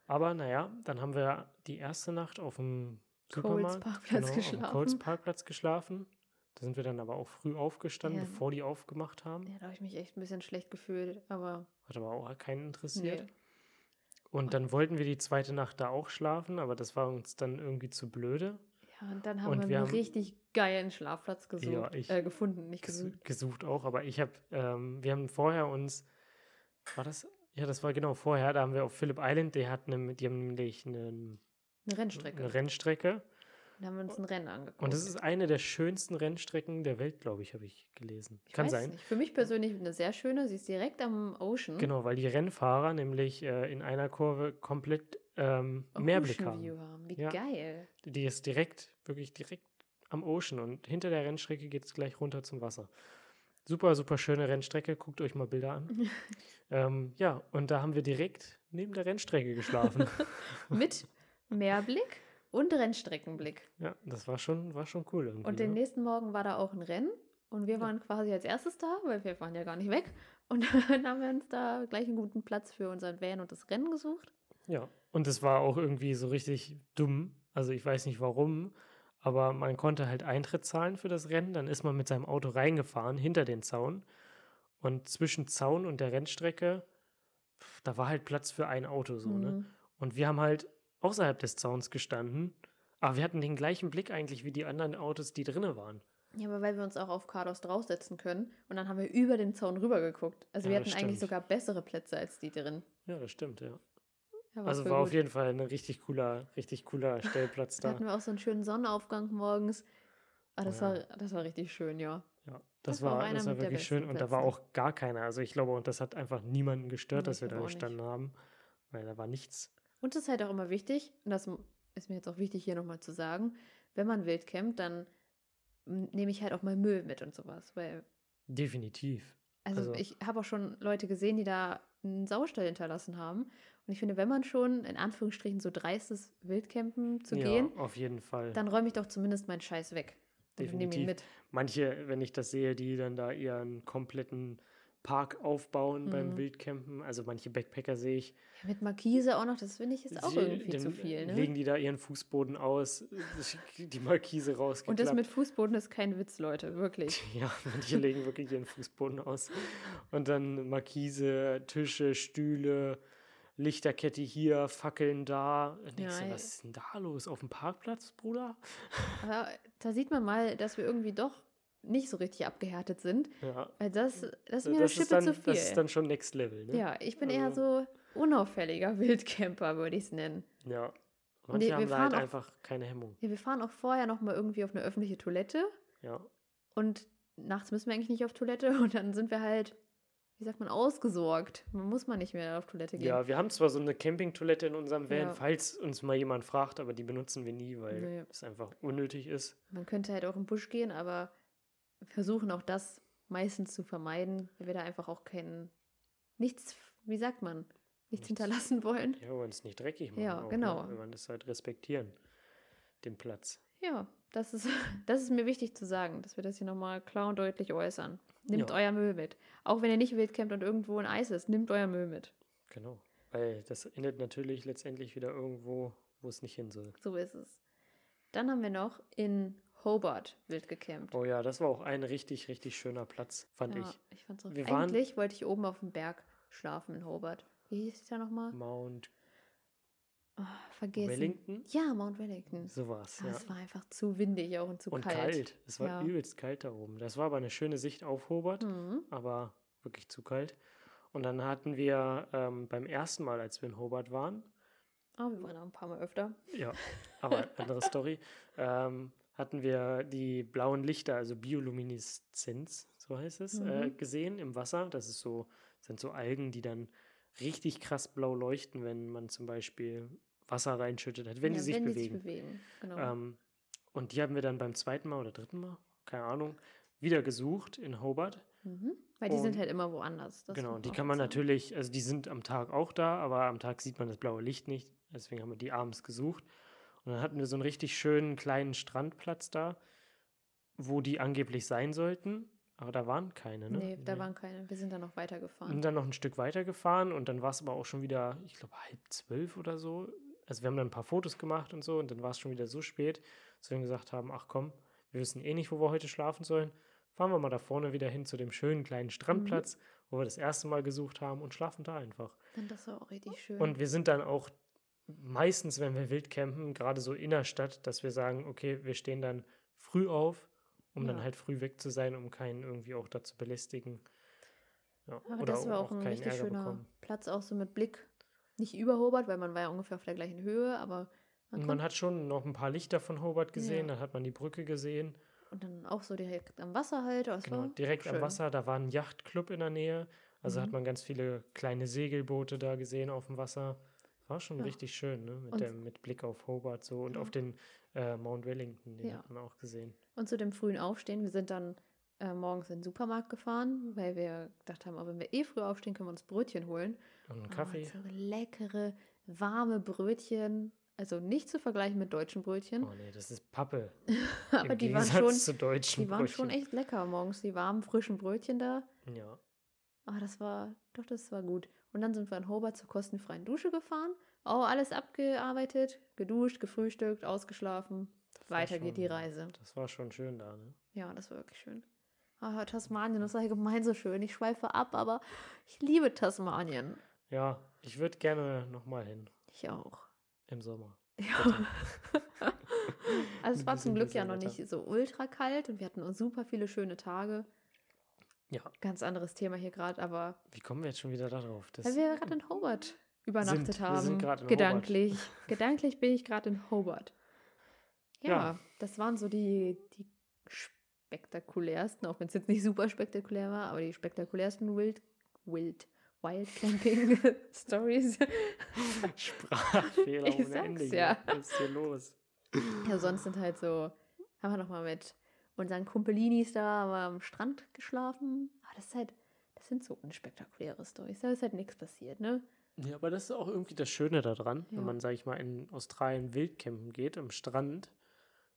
Aber naja, dann haben wir die erste Nacht auf dem Supermarkt, Parkplatz genau, auf dem geschlafen. Coles Parkplatz geschlafen. Da sind wir dann aber auch früh aufgestanden, Ja. bevor die aufgemacht haben. Ja, da habe ich mich echt ein bisschen schlecht gefühlt, aber Hat aber auch keinen interessiert. nee. Und dann wollten wir die zweite Nacht da auch schlafen, aber das war uns dann irgendwie zu blöde. Und dann haben Und wir wir einen haben- richtig geilen Schlafplatz gesucht, Ja, ich- äh, gefunden, nicht ges gesucht. gesucht auch, aber ich habe, ähm, wir haben vorher uns, war das? Ja, das war genau vorher, da haben wir auf Phillip Island, die, hat ne, die haben nämlich einen, Eine Rennstrecke. eine Rennstrecke da haben wir uns ein Rennen angeguckt. und das ist eine der schönsten Rennstrecken der Welt, glaube ich, habe ich gelesen. ich Kann sein. Nicht. Für mich persönlich eine sehr schöne. Sie ist direkt am Ocean. Genau, weil die Rennfahrer nämlich äh, in einer Kurve komplett ähm, Meerblick haben. Haben. Wie Ja. geil. Die ist direkt, wirklich direkt am Ocean und hinter der Rennstrecke geht es gleich runter zum Wasser. Super, super schöne Rennstrecke. Guckt euch mal Bilder an. ähm, ja, und da haben wir direkt neben der Rennstrecke geschlafen. Mit Meerblick und Rennstreckenblick. ja, das war schon, war schon cool. Und den ne? nächsten Morgen war da auch ein Rennen. Und wir Ja. waren quasi als erstes da, weil wir waren ja gar nicht weg. Und dann haben wir uns da gleich einen guten Platz für unseren Van und das Rennen gesucht. Ja, und es war auch irgendwie so richtig dumm. Also ich weiß nicht warum, aber man konnte halt Eintritt zahlen für das Rennen. Dann ist man mit seinem Auto reingefahren hinter den Zaun. Und zwischen Zaun und der Rennstrecke, da war halt Platz für ein Auto so, ne? Mhm. Und wir haben halt außerhalb des Zauns gestanden. Aber wir hatten den gleichen Blick eigentlich wie die anderen Autos, die drinne waren. Ja, aber weil wir uns auch auf Carlos draufsetzen können. Und dann haben wir über den Zaun rüber geguckt. Also Ja, wir hatten eigentlich sogar bessere Plätze als die drin. Ja, das stimmt, ja. Ja, Also war auf gut. jeden Fall ein richtig cooler, richtig cooler Stellplatz Da da. hatten wir auch so einen schönen Sonnenaufgang morgens. Ah, das, Oh ja. war, das war richtig schön, ja. Ja, Das das, war war, das war wirklich schön und da war auch gar keiner. Also ich glaube, und das hat einfach niemanden gestört, dass wir da auch nicht. gestanden haben. Weil da war nichts. Und es ist halt auch immer wichtig, und das ist mir jetzt auch wichtig hier nochmal zu sagen, wenn man wild campt, dann nehme ich halt auch mal Müll mit und sowas. Weil, Definitiv. also, Also- ich habe auch schon Leute gesehen, die da einen Saustall hinterlassen haben. Und ich finde, wenn man schon in Anführungsstrichen so dreist ist, Wildcampen zu ja, gehen, auf jeden Fall. dann räume ich doch zumindest meinen Scheiß weg. Und nehme ihn Definitiv. mit. Manche, wenn ich das sehe, die dann da ihren kompletten Park aufbauen beim Mhm. Wildcampen. Also manche Backpacker sehe ich. Ja, mit Markise auch noch, das finde ich ist auch sie- irgendwie dann zu viel. Ne? Legen die da ihren Fußboden aus, die Markise rausgeklappt. Und das mit Fußboden ist kein Witz, Leute, wirklich. Ja, manche legen wirklich ihren Fußboden aus. Und dann Markise, Tische, Stühle, Lichterkette hier, Fackeln da. Ja, was ist denn da los? Auf dem Parkplatz, Bruder? Aber da sieht man mal, dass wir irgendwie doch nicht so richtig abgehärtet sind. Ja. Weil das, das ist mir eine Das Schippe ist, dann, zu viel. das ist dann schon Next Level, ne? ja, ich bin eher Also- so unauffälliger Wildcamper, würde ich es nennen. Ja. Und Manche wir haben da fahren halt auch- einfach keine Hemmung. Ja, wir fahren auch vorher noch mal irgendwie auf eine öffentliche Toilette Ja. und nachts müssen wir eigentlich nicht auf Toilette und dann sind wir halt, wie sagt man, ausgesorgt. Man muss man nicht mehr auf Toilette gehen. Ja, wir haben zwar so eine Campingtoilette in unserem Van, Ja. falls uns mal jemand fragt, aber die benutzen wir nie, weil Nee. es einfach unnötig ist. Man könnte halt auch im Busch gehen, aber versuchen auch das meistens zu vermeiden, weil wir da einfach auch keinen, nichts, wie sagt man, nichts Nichts. hinterlassen wollen. Ja, wollen es nicht dreckig machen. Ja, auch, genau. Ne? Wenn man das halt respektieren, den Platz. Ja, das ist, das ist mir wichtig zu sagen, dass wir das hier nochmal klar und deutlich äußern. Nehmt Ja. euer Müll mit. Auch wenn ihr nicht wild campt und irgendwo ein Eis ist, nehmt euer Müll mit. Genau. Weil das endet natürlich letztendlich wieder irgendwo, wo es nicht hin soll. So ist es. Dann haben wir noch in Hobart wild gecampt. Oh ja, das war auch ein richtig, richtig schöner Platz, fand ja, ich. ich fand's auch. Wir waren- Eigentlich wollte ich oben auf dem Berg schlafen in Hobart. Wie hieß es da nochmal? Mount Oh, vergessen. Wellington? Ja, Mount Wellington. So war's, Aber ja. Es war einfach zu windig auch und zu Und kalt. kalt. Es war Ja. übelst kalt da oben. Das war aber eine schöne Sicht auf Hobart, Mhm. aber wirklich zu kalt. Und dann hatten wir ähm, beim ersten Mal, als wir in Hobart waren, Oh, wir waren auch ein paar Mal öfter. ja, aber andere Story, ähm, hatten wir die blauen Lichter, also Biolumineszenz, so heißt es, äh, Mhm. gesehen im Wasser. Das ist so, sind so Algen, die dann richtig krass blau leuchten, wenn man zum Beispiel Wasser reinschüttet hat, wenn ja, die sich wenn bewegen. Die sich bewegen. Genau. Ähm, und die haben wir dann beim zweiten Mal oder dritten Mal, keine Ahnung, wieder gesucht in Hobart. mhm. Weil die sind und- halt immer woanders. Das genau, muss die kann man sagen. natürlich, also die sind am Tag auch da, aber am Tag sieht man das blaue Licht nicht. Deswegen haben wir die abends gesucht. Und dann hatten wir so einen richtig schönen kleinen Strandplatz da, wo die angeblich sein sollten. Aber da waren keine, ne? Nee, da waren keine. Wir sind dann noch weitergefahren. Und dann noch ein Stück weiter gefahren und dann war es aber auch schon wieder, ich glaube, halb zwölf oder so. Also wir haben dann ein paar Fotos gemacht und so und dann war es schon wieder so spät, dass wir dann gesagt haben, ach komm, wir wissen eh nicht, wo wir heute schlafen sollen. Fahren wir mal da vorne wieder hin zu dem schönen kleinen Strandplatz, wo wir das erste Mal gesucht haben und schlafen da einfach. Dann das war auch richtig schön. Und wir sind dann auch meistens, wenn wir wild campen, gerade so innerstadt, dass wir sagen, okay, wir stehen dann früh auf, um dann Ja. halt früh weg zu sein, um keinen irgendwie auch da zu belästigen. Ja, Aber das war auch ein keinen richtig Ärger schöner bekommen. Platz, auch so mit Blick. Nicht über Hobart, weil man war ja ungefähr auf der gleichen Höhe, aber man, man hat schon noch ein paar Lichter von Hobart gesehen, Ja. dann hat man die Brücke gesehen. und dann auch so direkt am Wasser halt. Das Genau, direkt am schön. Wasser, da war ein Yachtclub in der Nähe. Also hat Mhm. man ganz viele kleine Segelboote da gesehen auf dem Wasser. War schon Ja. richtig schön, ne? Mit, dem, mit Blick auf Hobart so und Ja. auf den äh, Mount Wellington, den Ja. hat man auch gesehen. Und zu dem frühen Aufstehen, wir sind dann äh, morgens in den Supermarkt gefahren, weil wir gedacht haben, oh, wenn wir eh früh aufstehen, können wir uns Brötchen holen. Und einen Oh, Kaffee. so leckere, warme Brötchen. Also nicht zu vergleichen mit deutschen Brötchen. Oh nee, das ist Pappe. aber Im die waren, schon, zu deutschen die waren schon Brötchen. echt lecker morgens, die warmen, frischen Brötchen da. Ja. Ah, das war, doch, das war gut. Und dann sind wir in Hobart zur kostenfreien Dusche gefahren. Oh, alles abgearbeitet, geduscht, gefrühstückt, ausgeschlafen. Das Weiter geht die schon- Reise. Das war schon schön da, ne? Ja, das war wirklich schön. Ah, Tasmanien ist allgemein so schön. Ich schweife ab, aber ich liebe Tasmanien. Ja, ich würde gerne nochmal hin Ich auch. im Sommer. Ja. also es war zum Glück ja noch nicht so ultra kalt und wir hatten super viele schöne Tage. Ja. Ganz anderes Thema hier gerade, aber Wie kommen wir jetzt schon wieder darauf? Das, weil wir gerade in Hobart übernachtet Sind. Wir haben. sind grad in gedanklich. gedanklich bin ich gerade in Hobart. Ja, Ja. das waren so die, die spektakulärsten, auch wenn es jetzt nicht super spektakulär war, aber die spektakulärsten Wild, Wild, Wildcamping-Stories. Sprachfehler Ich ohne sag's Ende. ja. Was ist hier los? Ja, sonst sind halt so, haben wir noch mal mit unseren Kumpelinis da haben wir am Strand geschlafen. Aber das ist halt, das sind so unspektakuläre Stories. Da ist halt nichts passiert, ne? Ja, aber das ist auch irgendwie das Schöne daran, Ja. wenn man, sag ich mal, in Australien wildcampen geht, am Strand.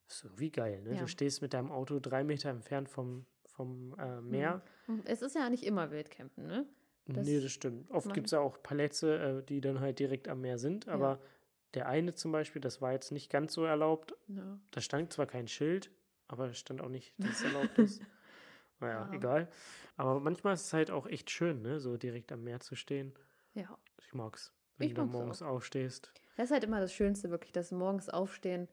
ist irgendwie geil, ne? Ja. Du stehst mit deinem Auto drei Meter entfernt vom, vom äh, Meer. Und Es ist ja nicht immer Wildcampen, ne? Das nee, das stimmt. Oft gibt es ja auch Palätze, äh, die dann halt direkt am Meer sind, aber der eine zum Beispiel, das war jetzt nicht ganz so erlaubt. Ja. Da stand zwar kein Schild, aber es stand auch nicht, dass es erlaubt ist. Naja, Ja. egal. Aber manchmal ist es halt auch echt schön, ne? so direkt am Meer zu stehen. ja. Ich mag's. Wenn Ich du morgens aufstehst. Das ist halt immer das Schönste, wirklich, dass morgens aufstehen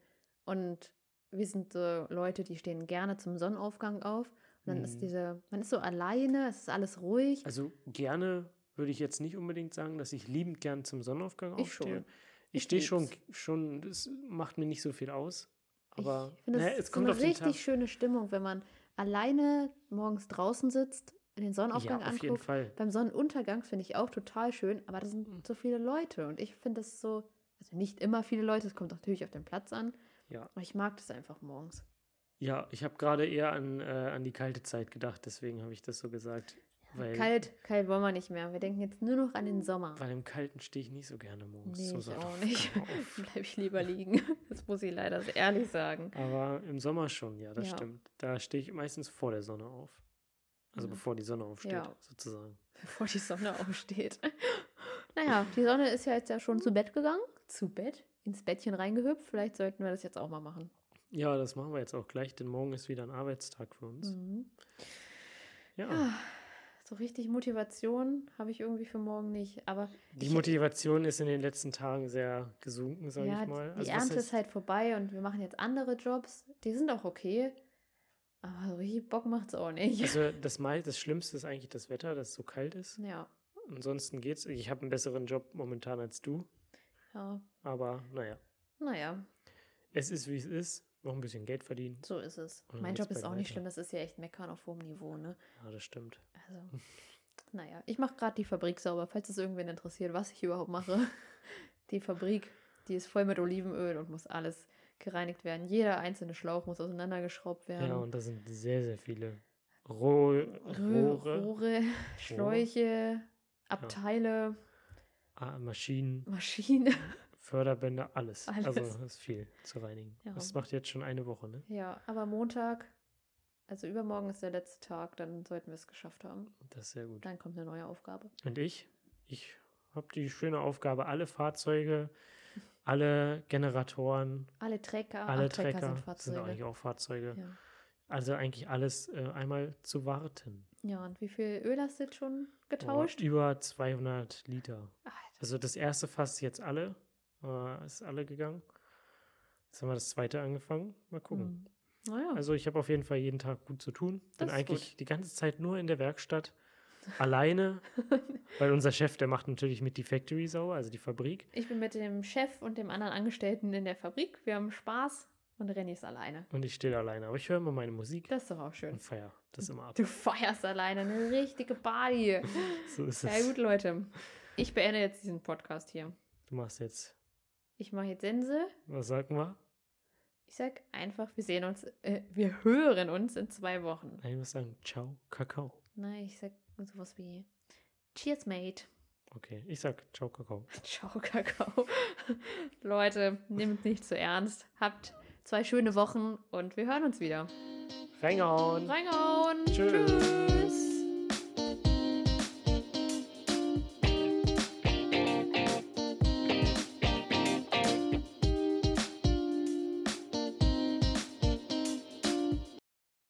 und wir sind so Leute, die stehen gerne zum Sonnenaufgang auf. Und dann ist Mhm. diese, man ist so alleine, es ist alles ruhig. Also gerne würde ich jetzt nicht unbedingt sagen, dass ich liebend gern zum Sonnenaufgang Ich aufstehe. schon. Ich Ich stehe schon, schon, das macht mir nicht so viel aus. Aber ich finde, naja, das es ist kommt so eine richtig schöne Stimmung, wenn man alleine morgens draußen sitzt, den Sonnenaufgang Ja, auf jeden anguckt. Fall. Beim Sonnenuntergang finde ich auch total schön, aber da sind Mhm. so viele Leute und ich finde das so, also nicht immer viele Leute, es kommt natürlich auf den Platz an, Ja. aber ich mag das einfach morgens. Ja, ich habe gerade eher an, äh, an die kalte Zeit gedacht, deswegen habe ich das so gesagt. Weil, Kalt, kalt wollen wir nicht mehr. Wir denken jetzt nur noch an den Sommer. weil im Kalten stehe ich nicht so gerne morgens. Nee, zum ich auch nicht. Bleibe ich lieber liegen. Das muss ich leider ehrlich sagen. Aber im Sommer schon, ja, das Ja. stimmt. Da stehe ich meistens vor der Sonne auf. Also Ja. bevor die Sonne aufsteht, Ja. sozusagen. Bevor die Sonne aufsteht. Naja, die Sonne ist ja jetzt ja schon zu Bett gegangen. Zu Bett? Ins Bettchen reingehüpft. Vielleicht sollten wir das jetzt auch mal machen. Ja, das machen wir jetzt auch gleich, denn morgen ist wieder ein Arbeitstag für uns. Mhm. Ja. Ja, so richtig Motivation habe ich irgendwie für morgen nicht. Aber Die ich- Motivation ist in den letzten Tagen sehr gesunken, sage ja, ich mal. die Also was Ernte ist halt vorbei und wir machen jetzt andere Jobs. Die sind auch okay. Aber so richtig Bock macht es auch nicht. Also das, Mai, das Schlimmste ist eigentlich das Wetter, dass es so kalt ist. ja, Ansonsten geht's. Ich habe einen besseren Job momentan als du. ja. Aber naja, Naja, es ist wie es ist. Noch ein bisschen Geld verdienen. so ist es. Mein Job ist auch nicht weiter. schlimm. Das ist ja echt Meckern auf hohem Niveau, ne? Ja, das stimmt. Also, naja, ich mache gerade die Fabrik sauber, falls es irgendwen interessiert, was ich überhaupt mache. Die Fabrik, die ist voll mit Olivenöl und muss alles gereinigt werden. Jeder einzelne Schlauch muss auseinandergeschraubt werden. Ja, und da sind sehr, sehr viele Roh Rohre, Rohre, Schläuche, Abteile, ah, Maschinen, Maschinen. Förderbänder, alles. Also Alles. das ist viel zu reinigen. Ja. Das macht jetzt schon eine Woche, ne? Ja, aber Montag, also übermorgen ist der letzte Tag, dann sollten wir es geschafft haben. Das ist sehr gut. Dann kommt eine neue Aufgabe. Und ich? Ich habe die schöne Aufgabe, alle Fahrzeuge, alle Generatoren, Alle Trecker, alle Trecker, Trecker, sind sind, Fahrzeuge. eigentlich auch Fahrzeuge. ja. Also eigentlich alles äh, einmal zu warten. ja, und wie viel Öl hast du jetzt schon Oh, getauscht? über 200 Liter. Alter. Also das erste Fass jetzt alle, äh, ist alle gegangen. Jetzt haben wir das zweite angefangen. Mal gucken. Hm. Naja, Also ich habe auf jeden Fall jeden Tag gut zu tun. Bin eigentlich gut. die ganze Zeit nur in der Werkstatt. alleine. Weil unser Chef, der macht natürlich mit die Factory sauber, also die Fabrik. ich bin mit dem Chef und dem anderen Angestellten in der Fabrik. Wir haben Spaß und Renny ist alleine. Und ich stehe alleine. Aber ich höre immer meine Musik Das ist doch auch schön. und feiere das immer ab. Du feierst alleine eine richtige Party. So ist Ja es. gut, Leute. Ich beende jetzt diesen Podcast hier. Du machst jetzt, Ich mache jetzt Sense. was sagen wir? Ich sag einfach, wir sehen uns, äh, wir hören uns in zwei Wochen. Nein, ich muss sagen, ciao, Kakao. Nein, ich sag sowas wie Cheers, mate. Okay, ich sag ciao, Kakao. Ciao, Kakao. Leute, nehmt nicht zu ernst. Habt zwei schöne Wochen und wir hören uns wieder. Reingehauen! Reingehauen. Tschüss. Tschüss.